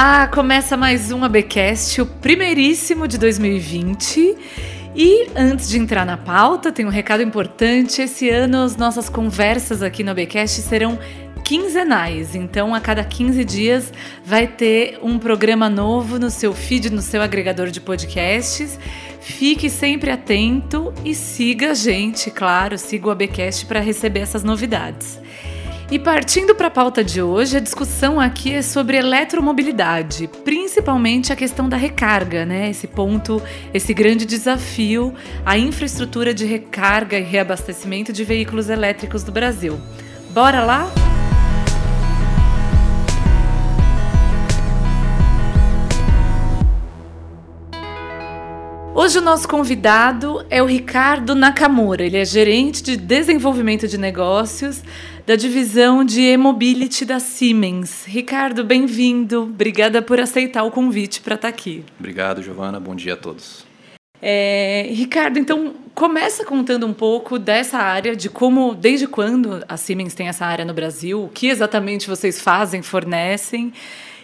Olá! Começa mais um ABcast, o primeiríssimo de 2020. E antes de entrar na pauta, tem um recado importante. Esse ano as nossas conversas aqui no ABcast serão quinzenais. Então, a cada 15 dias vai ter um programa novo no seu feed, no seu agregador de podcasts. Fique sempre atento e siga a gente, claro, siga o ABcast para receber essas novidades. E partindo para a pauta de hoje, a discussão aqui é sobre eletromobilidade, principalmente a questão da recarga, né? Esse ponto, esse grande desafio, a infraestrutura de recarga e reabastecimento de veículos elétricos do Brasil. Bora lá? Hoje o nosso convidado é o Ricardo Nakamura. Ele é gerente de desenvolvimento de negócios da divisão de e-mobility da Siemens. Ricardo, bem-vindo. Obrigada por aceitar o convite para estar tá aqui. Obrigado, Giovana. Bom dia a todos. É, Ricardo, então começa contando um pouco dessa área, de como, desde quando a Siemens tem essa área no Brasil, o que exatamente vocês fazem, fornecem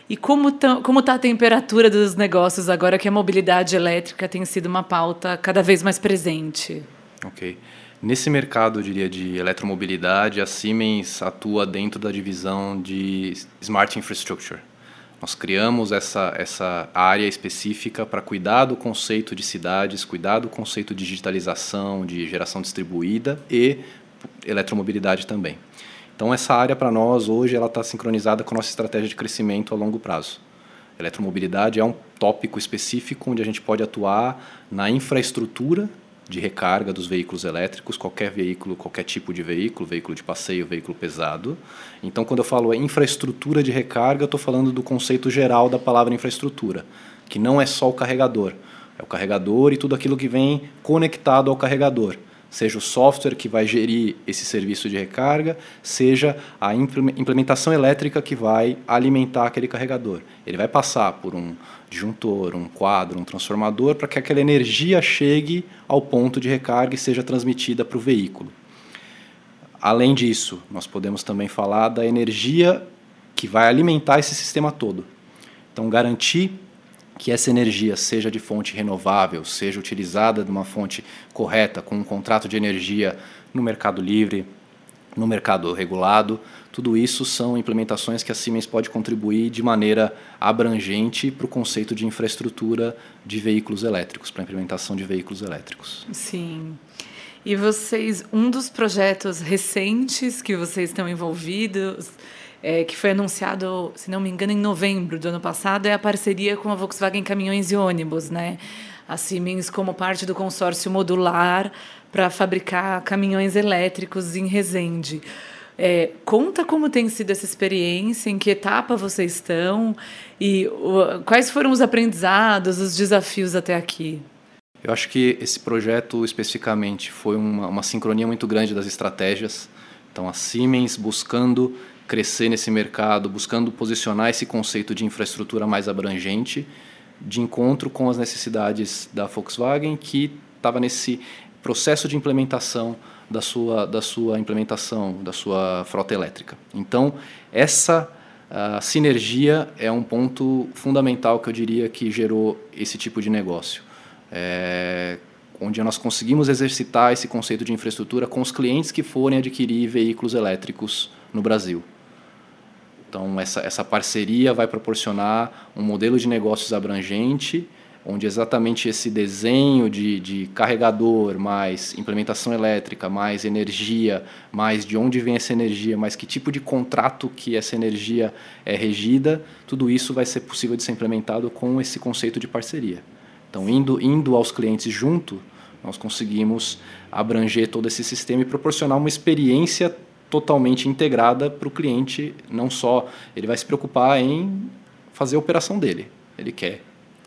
e como está tá a temperatura dos negócios agora que a mobilidade elétrica tem sido uma pauta cada vez mais presente. Ok. Nesse mercado, eu diria, de eletromobilidade, a Siemens atua dentro da divisão de Smart Infrastructure. Nós criamos essa, essa área específica para cuidar do conceito de cidades, cuidar do conceito de digitalização, de geração distribuída e eletromobilidade também. Então, essa área para nós hoje ela está sincronizada com a nossa estratégia de crescimento a longo prazo. Eletromobilidade é um tópico específico onde a gente pode atuar na infraestrutura de recarga dos veículos elétricos, qualquer veículo, qualquer tipo de veículo, veículo de passeio, veículo pesado. Então, quando eu falo infraestrutura de recarga, eu estou falando do conceito geral da palavra infraestrutura, que não é só o carregador. É o carregador e tudo aquilo que vem conectado ao carregador seja o software que vai gerir esse serviço de recarga, seja a implementação elétrica que vai alimentar aquele carregador. Ele vai passar por um disjuntor, um quadro, um transformador para que aquela energia chegue ao ponto de recarga e seja transmitida para o veículo. Além disso, nós podemos também falar da energia que vai alimentar esse sistema todo. Então, garantir que essa energia seja de fonte renovável, seja utilizada de uma fonte correta, com um contrato de energia no mercado livre, no mercado regulado, tudo isso são implementações que a Siemens pode contribuir de maneira abrangente para o conceito de infraestrutura de veículos elétricos, para a implementação de veículos elétricos. Sim. E vocês, um dos projetos recentes que vocês estão envolvidos, é, que foi anunciado, se não me engano, em novembro do ano passado, é a parceria com a Volkswagen Caminhões e Ônibus, né? A Siemens como parte do consórcio modular para fabricar caminhões elétricos em Resende. É, conta como tem sido essa experiência, em que etapa vocês estão e o, quais foram os aprendizados, os desafios até aqui. Eu acho que esse projeto especificamente foi uma, uma sincronia muito grande das estratégias. Então, a Siemens buscando crescer nesse mercado, buscando posicionar esse conceito de infraestrutura mais abrangente, de encontro com as necessidades da Volkswagen, que estava nesse processo de implementação da sua, da sua implementação, da sua frota elétrica. Então, essa sinergia é um ponto fundamental que eu diria que gerou esse tipo de negócio. É, onde nós conseguimos exercitar esse conceito de infraestrutura com os clientes que forem adquirir veículos elétricos no Brasil. Então, essa, essa parceria vai proporcionar um modelo de negócios abrangente onde exatamente esse desenho de, de carregador, mais implementação elétrica, mais energia, mais de onde vem essa energia, mais que tipo de contrato que essa energia é regida, tudo isso vai ser possível de ser implementado com esse conceito de parceria. Então, indo, indo aos clientes junto, nós conseguimos abranger todo esse sistema e proporcionar uma experiência totalmente integrada para o cliente, não só ele vai se preocupar em fazer a operação dele, ele quer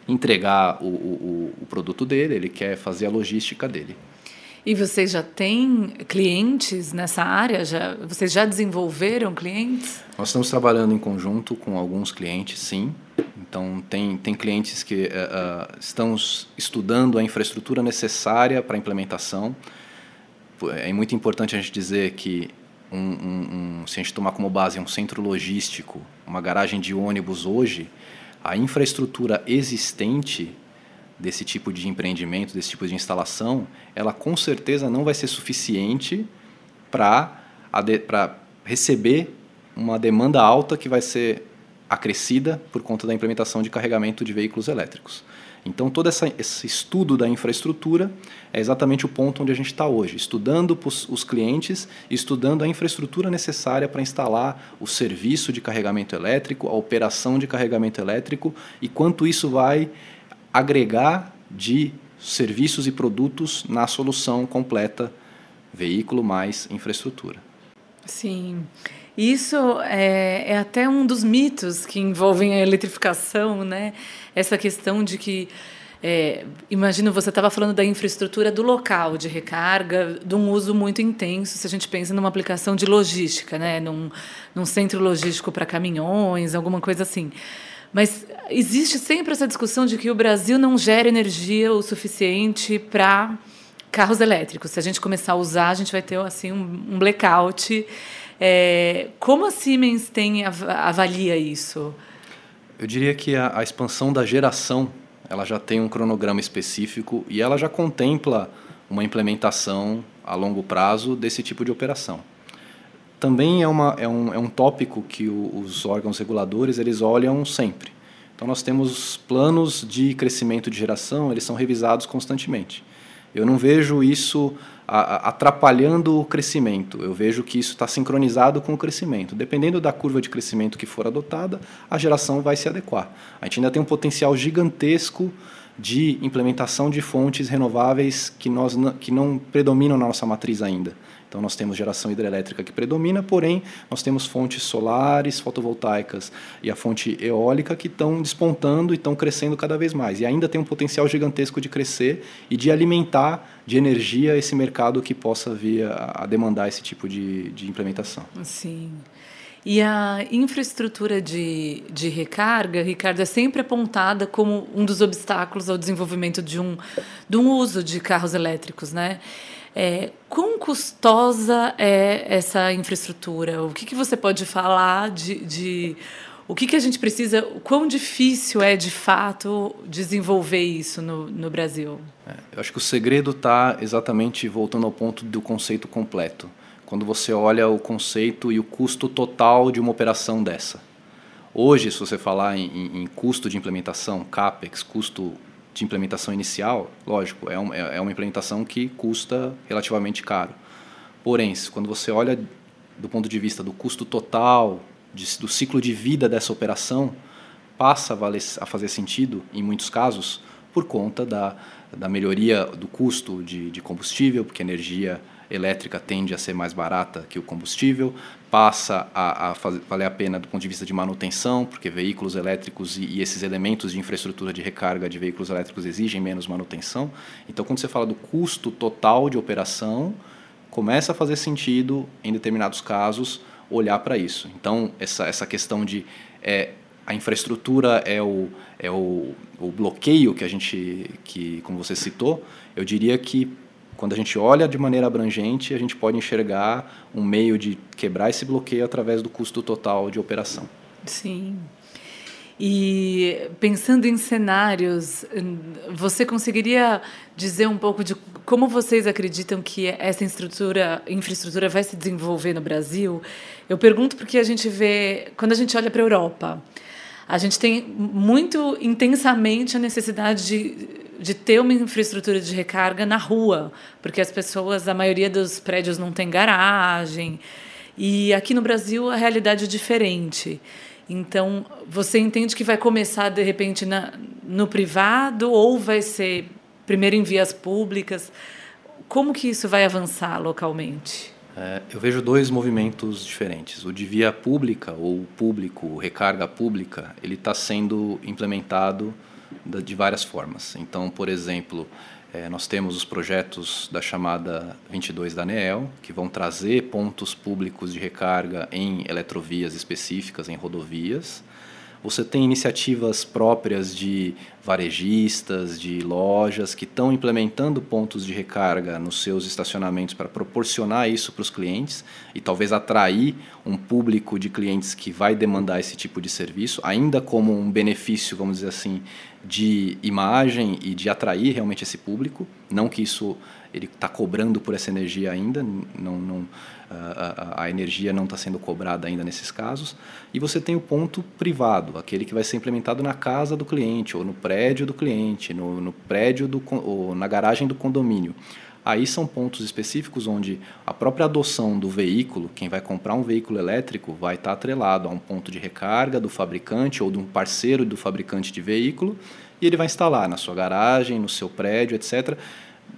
entregar o, o, o produto dele, ele quer fazer a logística dele. E vocês já têm clientes nessa área? Já, vocês já desenvolveram clientes? Nós estamos trabalhando em conjunto com alguns clientes, sim. Então, tem, tem clientes que uh, uh, estamos estudando a infraestrutura necessária para a implementação. É muito importante a gente dizer que um, um, um, se a gente tomar como base um centro logístico, uma garagem de ônibus hoje, a infraestrutura existente desse tipo de empreendimento, desse tipo de instalação, ela com certeza não vai ser suficiente para receber uma demanda alta que vai ser acrescida por conta da implementação de carregamento de veículos elétricos. Então, todo essa, esse estudo da infraestrutura é exatamente o ponto onde a gente está hoje, estudando os clientes, estudando a infraestrutura necessária para instalar o serviço de carregamento elétrico, a operação de carregamento elétrico e quanto isso vai agregar de serviços e produtos na solução completa veículo mais infraestrutura. Sim. Isso é, é, até um dos mitos que envolvem a eletrificação, né? Essa questão de que é, imagino você estava falando da infraestrutura do local de recarga, de um uso muito intenso, se a gente pensa numa aplicação de logística, né? num, num centro logístico para caminhões, alguma coisa assim. Mas existe sempre essa discussão de que o Brasil não gera energia o suficiente para carros elétricos. Se a gente começar a usar, a gente vai ter assim um, um blackout é, como a Siemens tem avalia isso? Eu diria que a, a, expansão da geração ela já tem um cronograma específico e ela já contempla uma implementação a longo prazo desse tipo de operação. Também é, uma, é, um, é um tópico que o, os órgãos reguladores eles olham sempre. Então nós temos planos de crescimento de geração, eles são revisados constantemente. Eu não vejo isso atrapalhando o crescimento. Eu vejo que isso está sincronizado com o crescimento. Dependendo da curva de crescimento que for adotada, a geração vai se adequar. A gente ainda tem um potencial gigantesco de implementação de fontes renováveis que, nós, que não predominam na nossa matriz ainda. Então, nós temos geração hidrelétrica que predomina, porém, nós temos fontes solares, fotovoltaicas e a fonte eólica que estão despontando e estão crescendo cada vez mais. E ainda tem um potencial gigantesco de crescer e de alimentar de energia esse mercado que possa vir a, a demandar esse tipo de, de implementação. Sim. E a infraestrutura de, de recarga, Ricardo, é sempre apontada como um dos obstáculos ao desenvolvimento de um, de um uso de carros elétricos, né? É, quão custosa é essa infraestrutura? O que, que você pode falar de, de o que, que a gente precisa, quão difícil é de fato desenvolver isso no, no Brasil? É, eu acho que o segredo está exatamente voltando ao ponto do conceito completo. Quando você olha o conceito e o custo total de uma operação dessa. Hoje, se você falar em, em custo de implementação, CAPEX, custo de implementação inicial, lógico, é, um, é, é uma implementação que custa relativamente caro. Porém, quando você olha do ponto de vista do custo total, de, do ciclo de vida dessa operação, passa a, valer, a fazer sentido, em muitos casos, por conta da, da melhoria do custo de, de combustível, porque a energia elétrica tende a ser mais barata que o combustível, passa a, a fazer, valer a pena do ponto de vista de manutenção, porque veículos elétricos e, e, esses elementos de infraestrutura de recarga de veículos elétricos exigem menos manutenção. Então, quando você fala do custo total de operação, começa a fazer sentido, em determinados casos, olhar para isso. Então, essa, essa questão de é, a infraestrutura é o, é o, o bloqueio que a gente, que, como você citou, eu diria que quando a gente olha de maneira abrangente, a gente pode enxergar um meio de quebrar esse bloqueio através do custo total de operação. Sim. E pensando em cenários, você conseguiria dizer um pouco de como vocês acreditam que essa infraestrutura, infraestrutura vai se desenvolver no Brasil? Eu pergunto porque a gente vê, quando a gente olha para a Europa, a gente tem muito intensamente a necessidade de, de ter uma infraestrutura de recarga na rua, porque as pessoas, a maioria dos prédios não tem garagem. E aqui no Brasil a realidade é diferente. Então, você entende que vai começar de repente na, no privado ou vai ser primeiro em vias públicas? Como que isso vai avançar localmente? É, eu vejo dois movimentos diferentes. O de via pública ou público, recarga pública, ele está sendo implementado de várias formas. Então, por exemplo, é, nós temos os projetos da chamada 22 da ANEEL, que vão trazer pontos públicos de recarga em eletrovias específicas, em rodovias. Você tem iniciativas próprias de varejistas, de lojas que estão implementando pontos de recarga nos seus estacionamentos para proporcionar isso para os clientes e talvez atrair um público de clientes que vai demandar esse tipo de serviço, ainda como um benefício, vamos dizer assim, de imagem e de atrair realmente esse público. Não que isso ele está cobrando por essa energia ainda, não, não a, a, energia não está sendo cobrada ainda nesses casos. E você tem o ponto privado, aquele que vai ser implementado na casa do cliente, ou no prédio do cliente, no, no prédio do, ou na garagem do condomínio. Aí são pontos específicos onde a própria adoção do veículo, quem vai comprar um veículo elétrico, vai estar atrelado a um ponto de recarga do fabricante ou de um parceiro do fabricante de veículo, e ele vai instalar na sua garagem, no seu prédio, etc.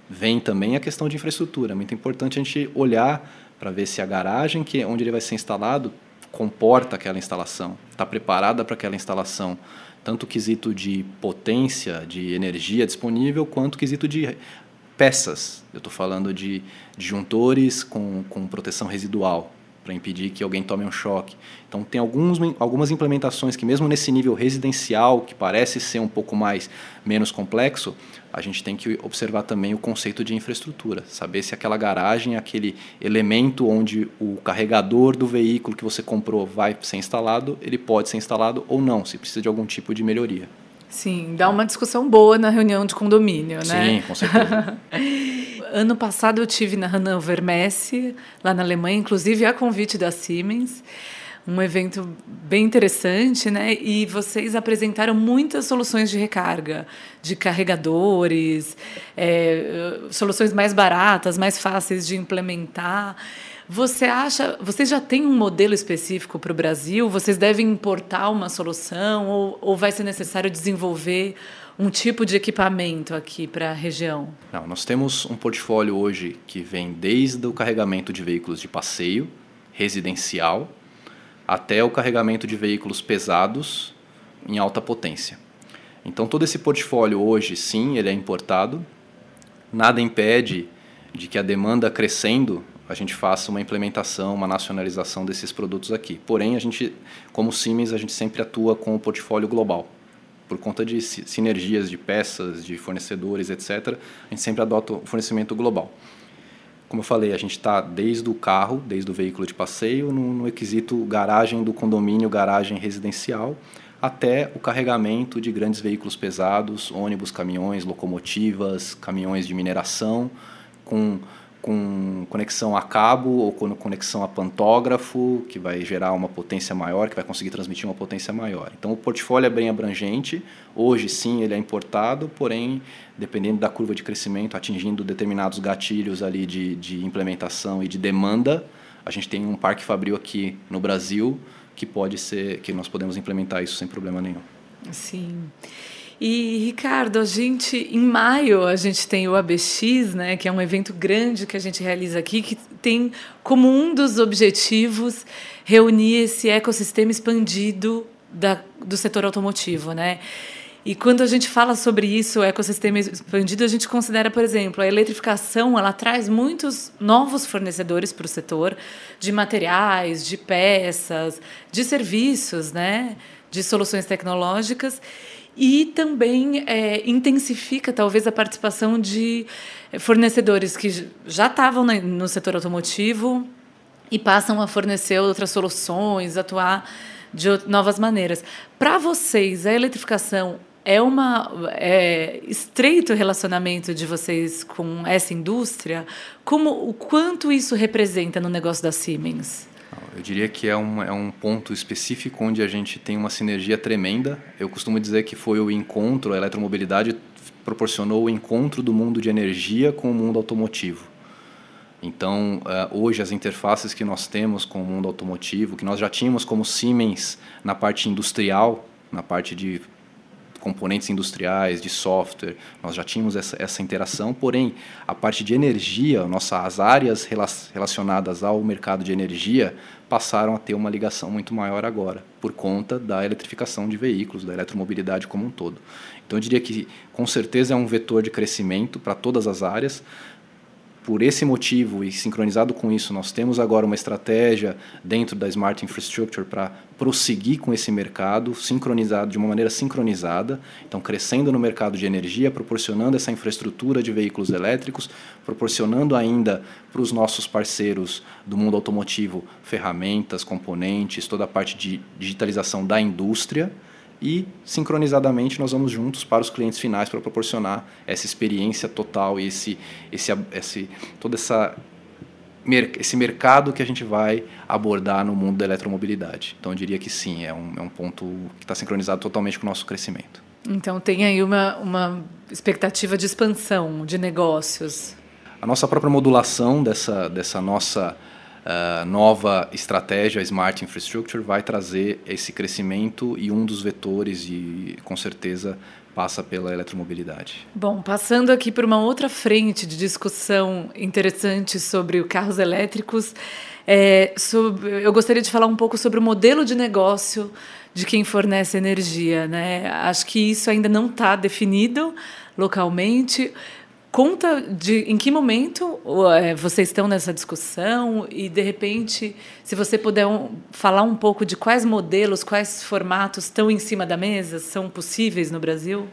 Vem também a questão de infraestrutura. É muito importante a gente olhar para ver se a garagem que onde ele vai ser instalado comporta aquela instalação, está preparada para aquela instalação, tanto o quesito de potência, de energia disponível, quanto o quesito de peças. Eu estou falando de disjuntores com, com proteção residual para impedir que alguém tome um choque. Então tem alguns, algumas implementações que mesmo nesse nível residencial, que parece ser um pouco mais menos complexo, a gente tem que observar também o conceito de infraestrutura, saber se aquela garagem, aquele elemento onde o carregador do veículo que você comprou vai ser instalado, ele pode ser instalado ou não, se precisa de algum tipo de melhoria. Sim, dá uma discussão boa na reunião de condomínio, né? Sim, com certeza. ano passado eu tive na Hannover Messe, lá na Alemanha, inclusive a convite da Siemens. Um evento bem interessante, né? E vocês apresentaram muitas soluções de recarga, de carregadores, é, soluções mais baratas, mais fáceis de implementar. Você acha, vocês já têm um modelo específico para o Brasil? Vocês devem importar uma solução ou, ou vai ser necessário desenvolver um tipo de equipamento aqui para a região? Não, nós temos um portfólio hoje que vem desde o carregamento de veículos de passeio, residencial, até o carregamento de veículos pesados em alta potência. Então todo esse portfólio hoje, sim, ele é importado. Nada impede de que a demanda crescendo a gente faça uma implementação, uma nacionalização desses produtos aqui. Porém, a gente, como Siemens, a gente sempre atua com o portfólio global por conta de sinergias de peças, de fornecedores, etc., a gente sempre adota o fornecimento global. Como eu falei, a gente está desde o carro, desde o veículo de passeio, no, no requisito garagem do condomínio, garagem residencial, até o carregamento de grandes veículos pesados, ônibus, caminhões, locomotivas, caminhões de mineração, com com conexão a cabo ou com conexão a pantógrafo, que vai gerar uma potência maior, que vai conseguir transmitir uma potência maior. Então o portfólio é bem abrangente. Hoje sim ele é importado, porém, dependendo da curva de crescimento, atingindo determinados gatilhos ali de, de implementação e de demanda, a gente tem um parque fabril aqui no Brasil que pode ser que nós podemos implementar isso sem problema nenhum. Sim. E, Ricardo, a gente, em maio, a gente tem o ABX, né, que é um evento grande que a gente realiza aqui, que tem como um dos objetivos reunir esse ecossistema expandido da, do setor automotivo, né? E quando a gente fala sobre isso, o ecossistema expandido, a gente considera, por exemplo, a eletrificação, ela traz muitos novos fornecedores para o setor de materiais, de peças, de serviços, né, de soluções tecnológicas e também é, intensifica talvez a participação de fornecedores que já estavam no setor automotivo e passam a fornecer outras soluções, atuar de novas maneiras. Para vocês, a eletrificação é uma é, estreito relacionamento de vocês com essa indústria? Como o quanto isso representa no negócio da Siemens? Eu diria que é um, é um ponto específico onde a gente tem uma sinergia tremenda. Eu costumo dizer que foi o encontro, a eletromobilidade proporcionou o encontro do mundo de energia com o mundo automotivo. Então, uh, hoje, as interfaces que nós temos com o mundo automotivo, que nós já tínhamos como Siemens na parte industrial, na parte de componentes industriais, de software, nós já tínhamos essa, essa interação, porém, a parte de energia, nossas áreas relacionadas ao mercado de energia passaram a ter uma ligação muito maior agora, por conta da eletrificação de veículos, da eletromobilidade como um todo. Então, eu diria que, com certeza, é um vetor de crescimento para todas as áreas, por esse motivo e sincronizado com isso, nós temos agora uma estratégia dentro da Smart Infrastructure para prosseguir com esse mercado, sincronizado de uma maneira sincronizada, então crescendo no mercado de energia, proporcionando essa infraestrutura de veículos elétricos, proporcionando ainda para os nossos parceiros do mundo automotivo ferramentas, componentes, toda a parte de digitalização da indústria e sincronizadamente nós vamos juntos para os clientes finais para proporcionar essa experiência total e esse, esse, esse, toda essa esse mercado que a gente vai abordar no mundo da eletromobilidade. Então, eu diria que sim, é um, é um ponto que está sincronizado totalmente com o nosso crescimento. Então, tem aí uma, uma expectativa de expansão de negócios. A nossa própria modulação dessa, dessa nossa uh, nova estratégia Smart Infrastructure vai trazer esse crescimento e um dos vetores, e com certeza, passa pela eletromobilidade. Bom, passando aqui por uma outra frente de discussão interessante sobre carros elétricos, é, sobre, eu gostaria de falar um pouco sobre o modelo de negócio de quem fornece energia. Né? Acho que isso ainda não está definido localmente. Conta de em que momento é, vocês estão nessa discussão e, de repente, se você puder um, falar um pouco de quais modelos, quais formatos estão em cima da mesa, são possíveis no Brasil?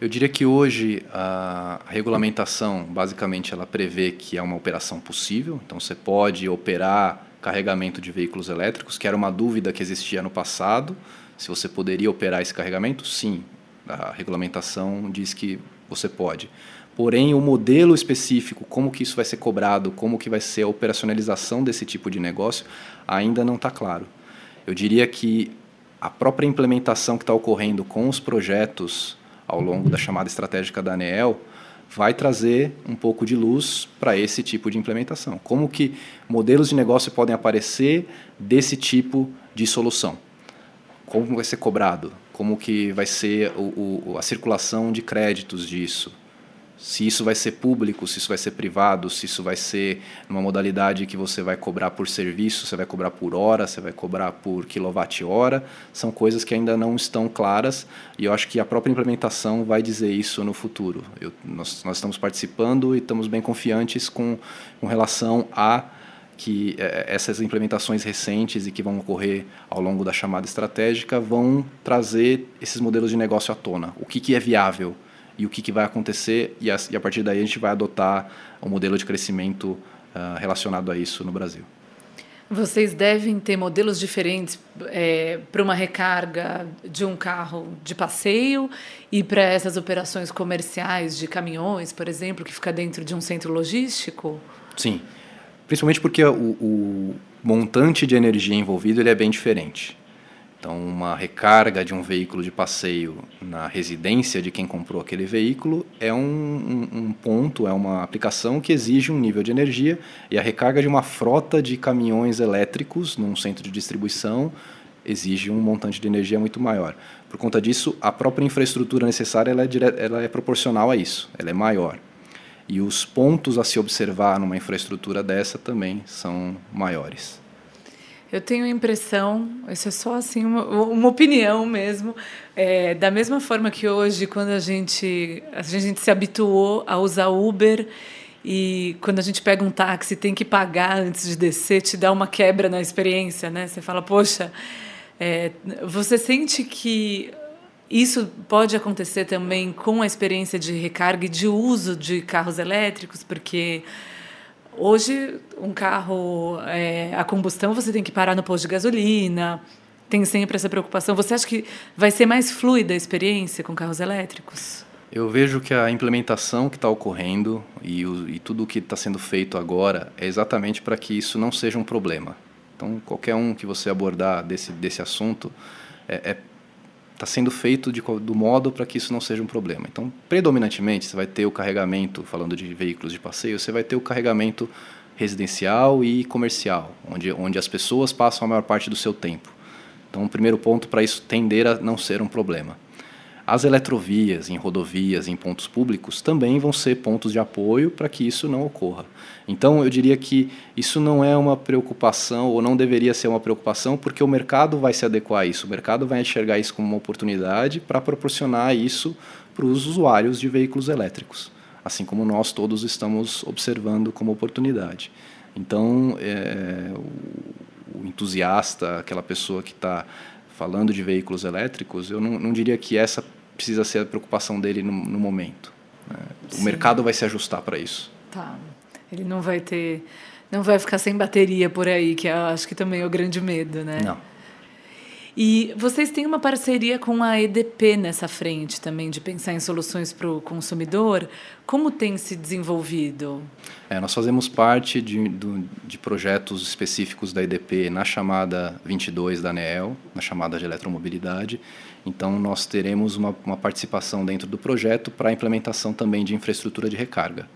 Eu diria que hoje a regulamentação, basicamente, ela prevê que é uma operação possível. Então, você pode operar carregamento de veículos elétricos, que era uma dúvida que existia no passado. Se você poderia operar esse carregamento, sim. A regulamentação diz que você pode. Porém, o modelo específico, como que isso vai ser cobrado, como que vai ser a operacionalização desse tipo de negócio, ainda não está claro. Eu diria que a própria implementação que está ocorrendo com os projetos ao longo da chamada estratégica da ANEEL vai trazer um pouco de luz para esse tipo de implementação. Como que modelos de negócio podem aparecer desse tipo de solução? Como vai ser cobrado? Como que vai ser o, o, a circulação de créditos disso? Se isso vai ser público, se isso vai ser privado, se isso vai ser numa modalidade que você vai cobrar por serviço, você vai cobrar por hora, você vai cobrar por quilowatt-hora, são coisas que ainda não estão claras e eu acho que a própria implementação vai dizer isso no futuro. Eu, nós, nós estamos participando e estamos bem confiantes com, com relação a que é, essas implementações recentes e que vão ocorrer ao longo da chamada estratégica vão trazer esses modelos de negócio à tona. O que, que é viável? E o que, que vai acontecer, e a, e a, partir daí a gente vai adotar o um modelo de crescimento uh, relacionado a isso no Brasil. Vocês devem ter modelos diferentes é, para uma recarga de um carro de passeio e para essas operações comerciais de caminhões, por exemplo, que fica dentro de um centro logístico? Sim, principalmente porque o, o montante de energia envolvido ele é bem diferente. Então, uma recarga de um veículo de passeio na residência de quem comprou aquele veículo é um, um, ponto, é uma aplicação que exige um nível de energia, e a recarga de uma frota de caminhões elétricos num centro de distribuição exige um montante de energia muito maior. Por conta disso, a própria infraestrutura necessária ela é, dire... ela é proporcional a isso, ela é maior. E os pontos a se observar numa infraestrutura dessa também são maiores. Eu tenho a impressão, isso é só assim uma, uma opinião mesmo, é, da mesma forma que hoje, quando a gente, a gente se habituou a usar Uber e quando a gente pega um táxi tem que pagar antes de descer, te dá uma quebra na experiência, né? Você fala, poxa, é, você sente que isso pode acontecer também com a experiência de recarga e de uso de carros elétricos, porque Hoje, um carro é, a combustão, você tem que parar no posto de gasolina, tem sempre essa preocupação. Você acha que vai ser mais fluida a experiência com carros elétricos? Eu vejo que a implementação que está ocorrendo e, o, e tudo o que está sendo feito agora é exatamente para que isso não seja um problema. Então, qualquer um que você abordar desse, desse assunto é, é está sendo feito de, do modo para que isso não seja um problema. Então, predominantemente, você vai ter o carregamento, falando de veículos de passeio, você vai ter o carregamento residencial e comercial, onde, onde as pessoas passam a maior parte do seu tempo. Então, o primeiro ponto para isso tender a não ser um problema. As eletrovias em rodovias, em pontos públicos, também vão ser pontos de apoio para que isso não ocorra. Então, eu diria que isso não é uma preocupação, ou não deveria ser uma preocupação, porque o mercado vai se adequar a isso. O mercado vai enxergar isso como uma oportunidade para proporcionar isso para os usuários de veículos elétricos. assim como nós todos estamos observando como oportunidade. Então, é, o, entusiasta, aquela pessoa que está falando de veículos elétricos, eu não, não, diria que essa precisa ser a preocupação dele no, no momento. Né? O mercado vai se ajustar para isso. Tá. Ele não vai ter, não vai ficar sem bateria por aí, que eu acho que também é o grande medo, né? Não. E vocês têm uma parceria com a EDP nessa frente também, de pensar em soluções para o consumidor. Como tem se desenvolvido? É, nós fazemos parte de, de projetos específicos da EDP na chamada 22 da ANEEL, na chamada de eletromobilidade. Então, nós teremos uma, uma participação dentro do projeto para a implementação também de infraestrutura de recarga.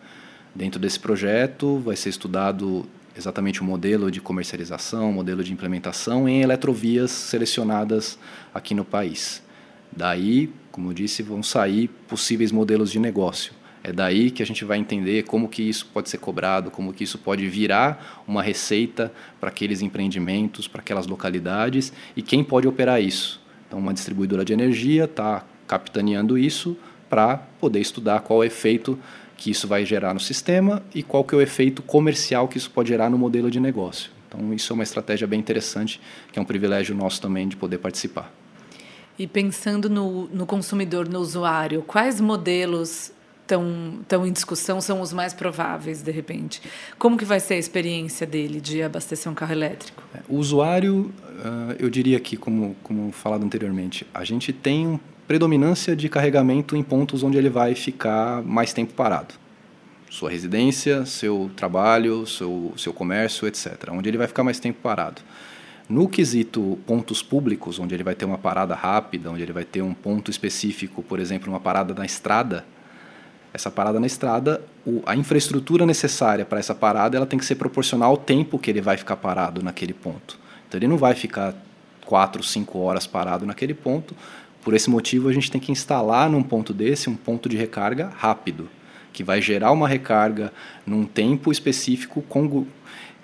Dentro desse projeto, vai ser estudado exatamente o modelo de comercialização, modelo de implementação em eletrovias selecionadas aqui no país. Daí, como eu disse, vão sair possíveis modelos de negócio. É daí que a gente vai entender como que isso pode ser cobrado, como que isso pode virar uma receita para aqueles empreendimentos, para aquelas localidades e quem pode operar isso. Então, uma distribuidora de energia está capitaneando isso para poder estudar qual é o efeito que isso vai gerar no sistema e qual que é o efeito comercial que isso pode gerar no modelo de negócio. Então, isso é uma estratégia bem interessante, que é um privilégio nosso também de poder participar. E pensando no, no consumidor, no usuário, quais modelos estão, estão em discussão são os mais prováveis, de repente? Como que vai ser a experiência dele de abastecer um carro elétrico? É, o usuário, eu diria que, como, como falado anteriormente, a gente tem um predominância de carregamento em pontos onde ele vai ficar mais tempo parado. Sua residência, seu trabalho, seu, seu comércio, etc. Onde ele vai ficar mais tempo parado. No quesito pontos públicos, onde ele vai ter uma parada rápida, onde ele vai ter um ponto específico, por exemplo, uma parada na estrada, essa parada na estrada, a infraestrutura necessária para essa parada ela tem que ser proporcional ao tempo que ele vai ficar parado naquele ponto. Então ele não vai ficar quatro, cinco horas parado naquele ponto, por esse motivo, a gente tem que instalar num ponto desse um ponto de recarga rápido, que vai gerar uma recarga num tempo específico com,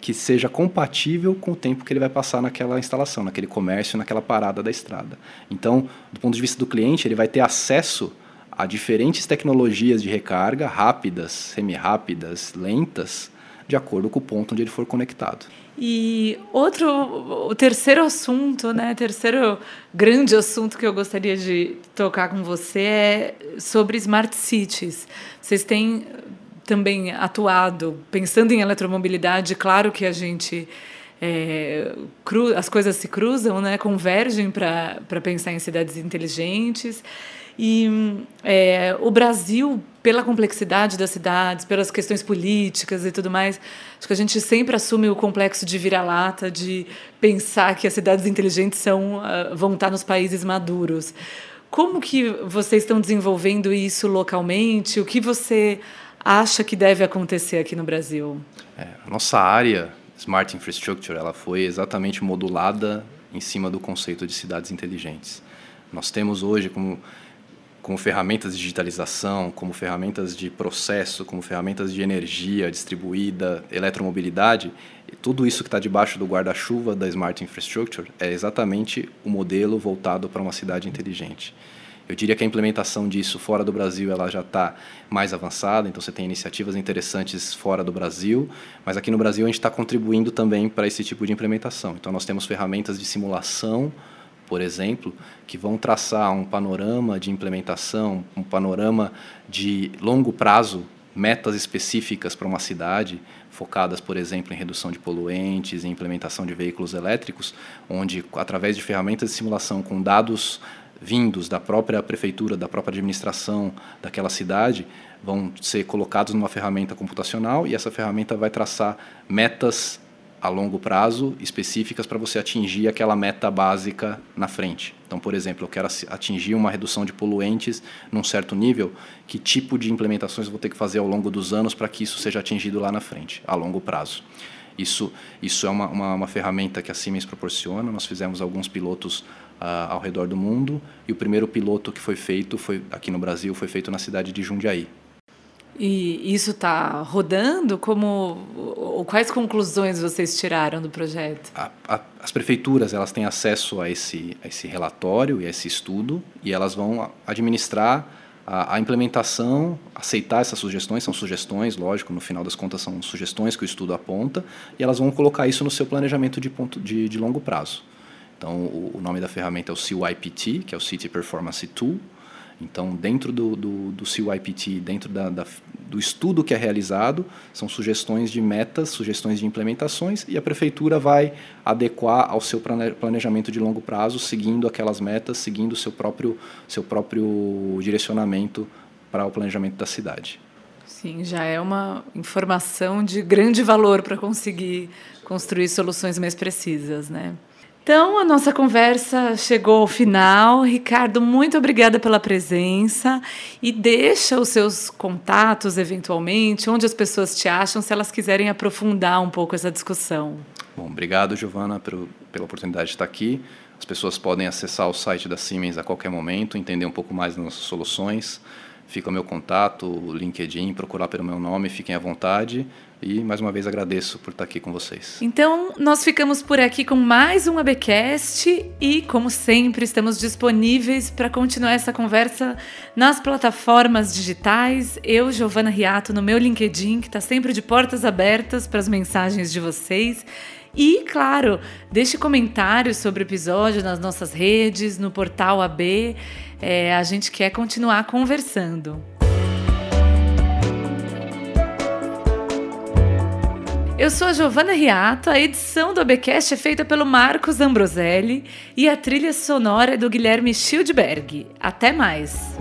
que seja compatível com o tempo que ele vai passar naquela instalação, naquele comércio, naquela parada da estrada. Então, do ponto de vista do cliente, ele vai ter acesso a diferentes tecnologias de recarga rápidas, semi-rápidas, lentas, de acordo com o ponto onde ele for conectado. E outro, o terceiro assunto, né, terceiro grande assunto que eu gostaria de tocar com você é sobre smart cities. Vocês têm também atuado pensando em eletromobilidade, claro que a gente é, cru, as coisas se cruzam, né, convergem para pensar em cidades inteligentes. E é, o Brasil, pela complexidade das cidades, pelas questões políticas e tudo mais, acho que a gente sempre assume o complexo de vira-lata, de pensar que as cidades inteligentes são, uh, vão estar nos países maduros. Como que vocês estão desenvolvendo isso localmente? O que você acha que deve acontecer aqui no Brasil? É, a nossa área, Smart Infrastructure, ela foi exatamente modulada em cima do conceito de cidades inteligentes. Nós temos hoje como como ferramentas de digitalização, como ferramentas de processo, como ferramentas de energia distribuída, eletromobilidade, tudo isso que está debaixo do guarda-chuva da Smart Infrastructure é exatamente o modelo voltado para uma cidade inteligente. Eu diria que a implementação disso fora do Brasil ela já está mais avançada, então você tem iniciativas interessantes fora do Brasil, mas aqui no Brasil a gente está contribuindo também para esse tipo de implementação. Então nós temos ferramentas de simulação por exemplo, que vão traçar um panorama de implementação, um panorama de longo prazo, metas específicas para uma cidade, focadas, por exemplo, em redução de poluentes, em implementação de veículos elétricos, onde, através de ferramentas de simulação com dados vindos da própria prefeitura, da própria administração daquela cidade, vão ser colocados numa ferramenta computacional e essa ferramenta vai traçar metas a longo prazo específicas para você atingir aquela meta básica na frente. Então, por exemplo, eu quero atingir uma redução de poluentes num certo nível, que tipo de implementações eu vou ter que fazer ao longo dos anos para que isso seja atingido lá na frente, a longo prazo. Isso, isso é uma, uma, uma ferramenta que a Siemens proporciona. Nós fizemos alguns pilotos uh, ao redor do mundo e o primeiro piloto que foi feito foi aqui no Brasil foi feito na cidade de Jundiaí. E isso está rodando? Como, quais conclusões vocês tiraram do projeto? A, a, as prefeituras elas têm acesso a esse, a esse relatório e a esse estudo e elas vão administrar a, a, implementação, aceitar essas sugestões, são sugestões, lógico, no final das contas são sugestões que o estudo aponta, e elas vão colocar isso no seu planejamento de, ponto, de, de longo prazo. Então, o, o nome da ferramenta é o CYPT, que é o City Performance Tool, então, dentro do, do, do CYPT, dentro da, da, do estudo que é realizado, são sugestões de metas, sugestões de implementações, e a prefeitura vai adequar ao seu planejamento de longo prazo, seguindo aquelas metas, seguindo o seu próprio, seu próprio direcionamento para o planejamento da cidade. Sim, já é uma informação de grande valor para conseguir construir soluções mais precisas, né? Então, a nossa conversa chegou ao final. Ricardo, muito obrigada pela presença e deixa os seus contatos, eventualmente, onde as pessoas te acham, se elas quiserem aprofundar um pouco essa discussão. Bom, obrigado, Giovana, pelo, pela oportunidade de estar aqui. As pessoas podem acessar o site da Siemens a qualquer momento, entender um pouco mais das nossas soluções. Fica o meu contato, o LinkedIn, procurar pelo meu nome, fiquem à vontade. E mais uma vez agradeço por estar aqui com vocês. Então, nós ficamos por aqui com mais um ABcast e, como sempre, estamos disponíveis para continuar essa conversa nas plataformas digitais. Eu, Giovana Riato, no meu LinkedIn, que está sempre de portas abertas para as mensagens de vocês. E, claro, deixe comentários sobre o episódio nas nossas redes, no portal AB. É, a gente quer continuar conversando. Eu sou a Giovana Riato, a edição do ABcast é feita pelo Marcos Ambroselli e a trilha sonora é do Guilherme Schildberg. Até mais!